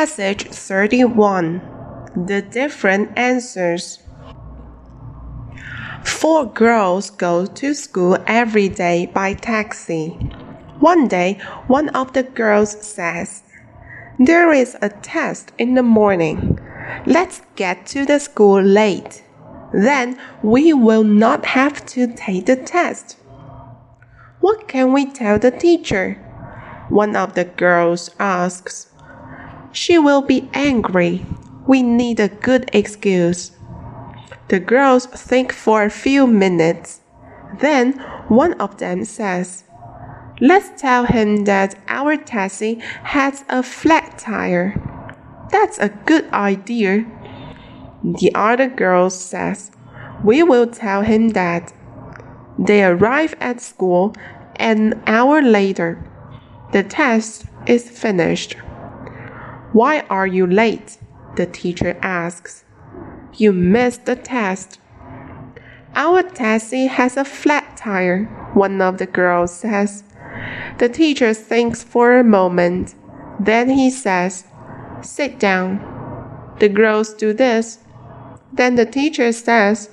Passage 31 The Different Answers. Four girls go to school every day by taxi. One day, one of the girls says, There is a test in the morning. Let's get to the school late. Then we will not have to take the test. What can we tell the teacher? One of the girls asks. She will be angry. We need a good excuse. The girls think for a few minutes. Then one of them says, Let's tell him that our taxi has a flat tire. That's a good idea. The other girl says, We will tell him that. They arrive at school an hour later. The test is finished. Why are you late? The teacher asks. You missed the test. Our taxi has a flat tire, one of the girls says. The teacher thinks for a moment. Then he says, Sit down. The girls do this. Then the teacher says,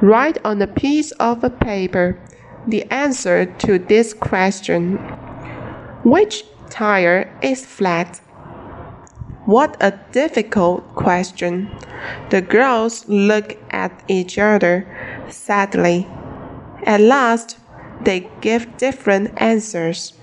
Write on a piece of a paper the answer to this question Which tire is flat? What a difficult question. The girls look at each other sadly. At last, they give different answers.